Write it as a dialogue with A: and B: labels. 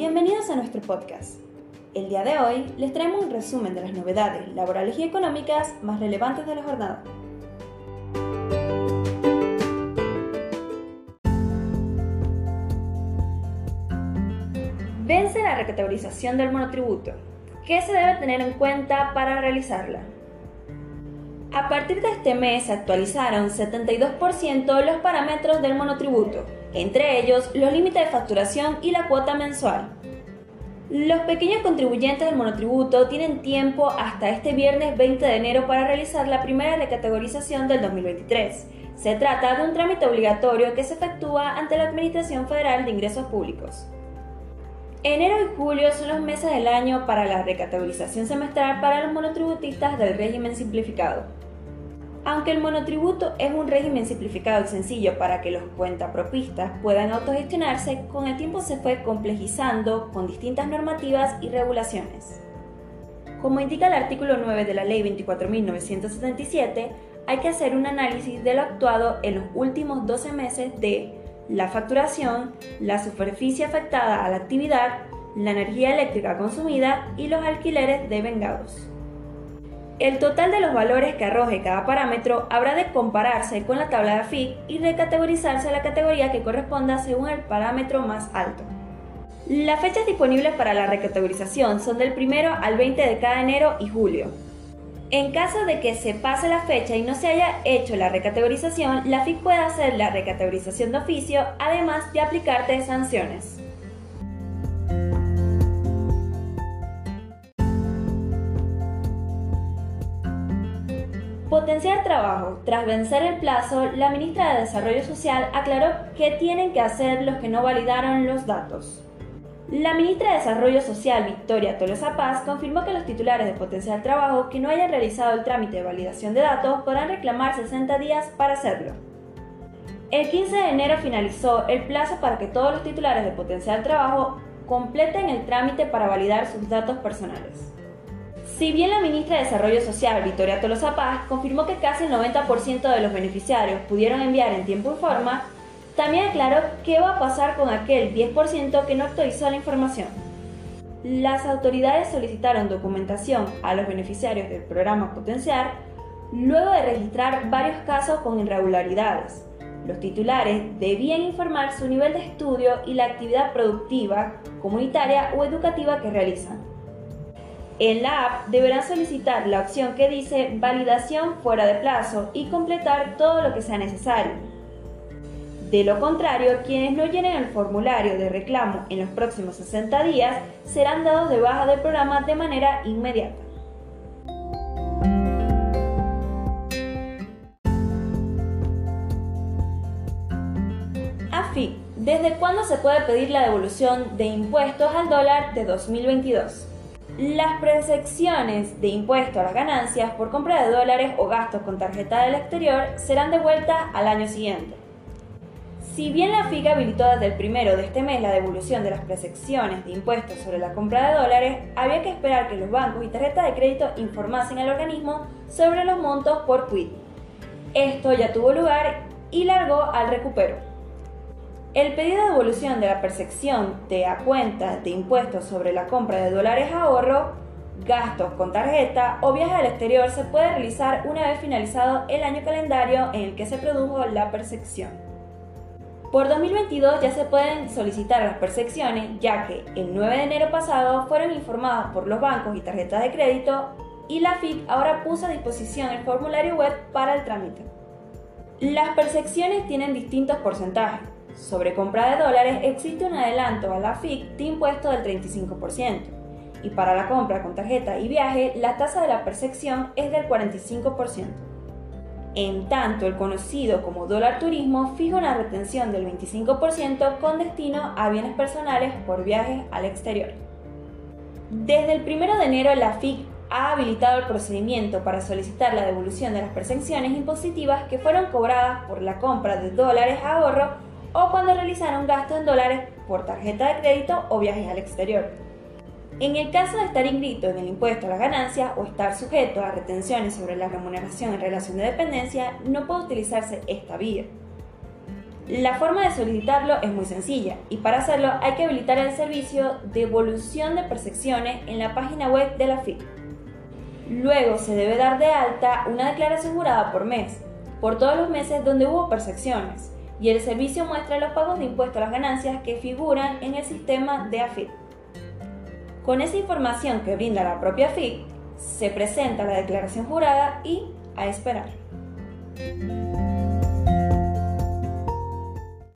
A: Bienvenidos a nuestro podcast. El día de hoy les traemos un resumen de las novedades laborales y económicas más relevantes de la jornada. Vence la recategorización del monotributo. ¿Qué se debe tener en cuenta para realizarla? A partir de este mes se actualizaron 72% los parámetros del monotributo, entre ellos los límites de facturación y la cuota mensual. Los pequeños contribuyentes del monotributo tienen tiempo hasta este viernes 20 de enero para realizar la primera recategorización del 2023. Se trata de un trámite obligatorio que se efectúa ante la Administración Federal de Ingresos Públicos. Enero y julio son los meses del año para la recategorización semestral para los monotributistas del régimen simplificado. Aunque el monotributo es un régimen simplificado y sencillo para que los cuentapropistas puedan autogestionarse, con el tiempo se fue complejizando con distintas normativas y regulaciones. Como indica el artículo 9 de la Ley 24.977, hay que hacer un análisis de lo actuado en los últimos 12 meses de la facturación, la superficie afectada a la actividad, la energía eléctrica consumida y los alquileres devengados. El total de los valores que arroje cada parámetro habrá de compararse con la tabla de AFIC y recategorizarse a la categoría que corresponda según el parámetro más alto. Las fechas disponibles para la recategorización son del 1 al 20 de cada enero y julio. En caso de que se pase la fecha y no se haya hecho la recategorización, la FIC puede hacer la recategorización de oficio, además de aplicarte sanciones. Potenciar trabajo. Tras vencer el plazo, la ministra de Desarrollo Social aclaró qué tienen que hacer los que no validaron los datos. La ministra de Desarrollo Social, Victoria Tolosa Paz, confirmó que los titulares de Potencial Trabajo que no hayan realizado el trámite de validación de datos podrán reclamar 60 días para hacerlo. El 15 de enero finalizó el plazo para que todos los titulares de Potencial Trabajo completen el trámite para validar sus datos personales. Si bien la ministra de Desarrollo Social, Victoria Tolosa Paz, confirmó que casi el 90% de los beneficiarios pudieron enviar en tiempo y forma, también aclaró qué va a pasar con aquel 10% que no actualizó la información. Las autoridades solicitaron documentación a los beneficiarios del programa Potenciar luego de registrar varios casos con irregularidades. Los titulares debían informar su nivel de estudio y la actividad productiva, comunitaria o educativa que realizan. En la app deberán solicitar la opción que dice validación fuera de plazo y completar todo lo que sea necesario. De lo contrario, quienes no llenen el formulario de reclamo en los próximos 60 días serán dados de baja del programa de manera inmediata. AFI, ¿desde cuándo se puede pedir la devolución de impuestos al dólar de 2022? Las presecciones de impuesto a las ganancias por compra de dólares o gastos con tarjeta del exterior serán devueltas al año siguiente. Si bien la FIC habilitó desde el primero de este mes la devolución de las presecciones de impuestos sobre la compra de dólares, había que esperar que los bancos y tarjetas de crédito informasen al organismo sobre los montos por quit. Esto ya tuvo lugar y largó al recupero. El pedido de devolución de la percepción de a cuenta de impuestos sobre la compra de dólares ahorro, gastos con tarjeta o viaje al exterior se puede realizar una vez finalizado el año calendario en el que se produjo la percepción. Por 2022 ya se pueden solicitar las percepciones ya que el 9 de enero pasado fueron informados por los bancos y tarjetas de crédito y la FIC ahora puso a disposición el formulario web para el trámite. Las percepciones tienen distintos porcentajes sobre compra de dólares existe un adelanto a la FIC de impuesto del 35%, y para la compra con tarjeta y viaje la tasa de la percepción es del 45%. En tanto, el conocido como dólar turismo fija una retención del 25% con destino a bienes personales por viajes al exterior. Desde el 1 de enero la FIC ha habilitado el procedimiento para solicitar la devolución de las percepciones impositivas que fueron cobradas por la compra de dólares ahorro o cuando realizaron gastos en dólares por tarjeta de crédito o viajes al exterior. En el caso de estar inscrito en el impuesto a la ganancia o estar sujeto a retenciones sobre la remuneración en relación de dependencia, no puede utilizarse esta vía. La forma de solicitarlo es muy sencilla y para hacerlo hay que habilitar el servicio de evolución de percepciones en la página web de la FIP. Luego se debe dar de alta una declaración jurada por mes, por todos los meses donde hubo percepciones, y el servicio muestra los pagos de impuestos a las ganancias que figuran en el sistema de AFIP. Con esa información que brinda la propia AFIP, se presenta la declaración jurada y a esperar.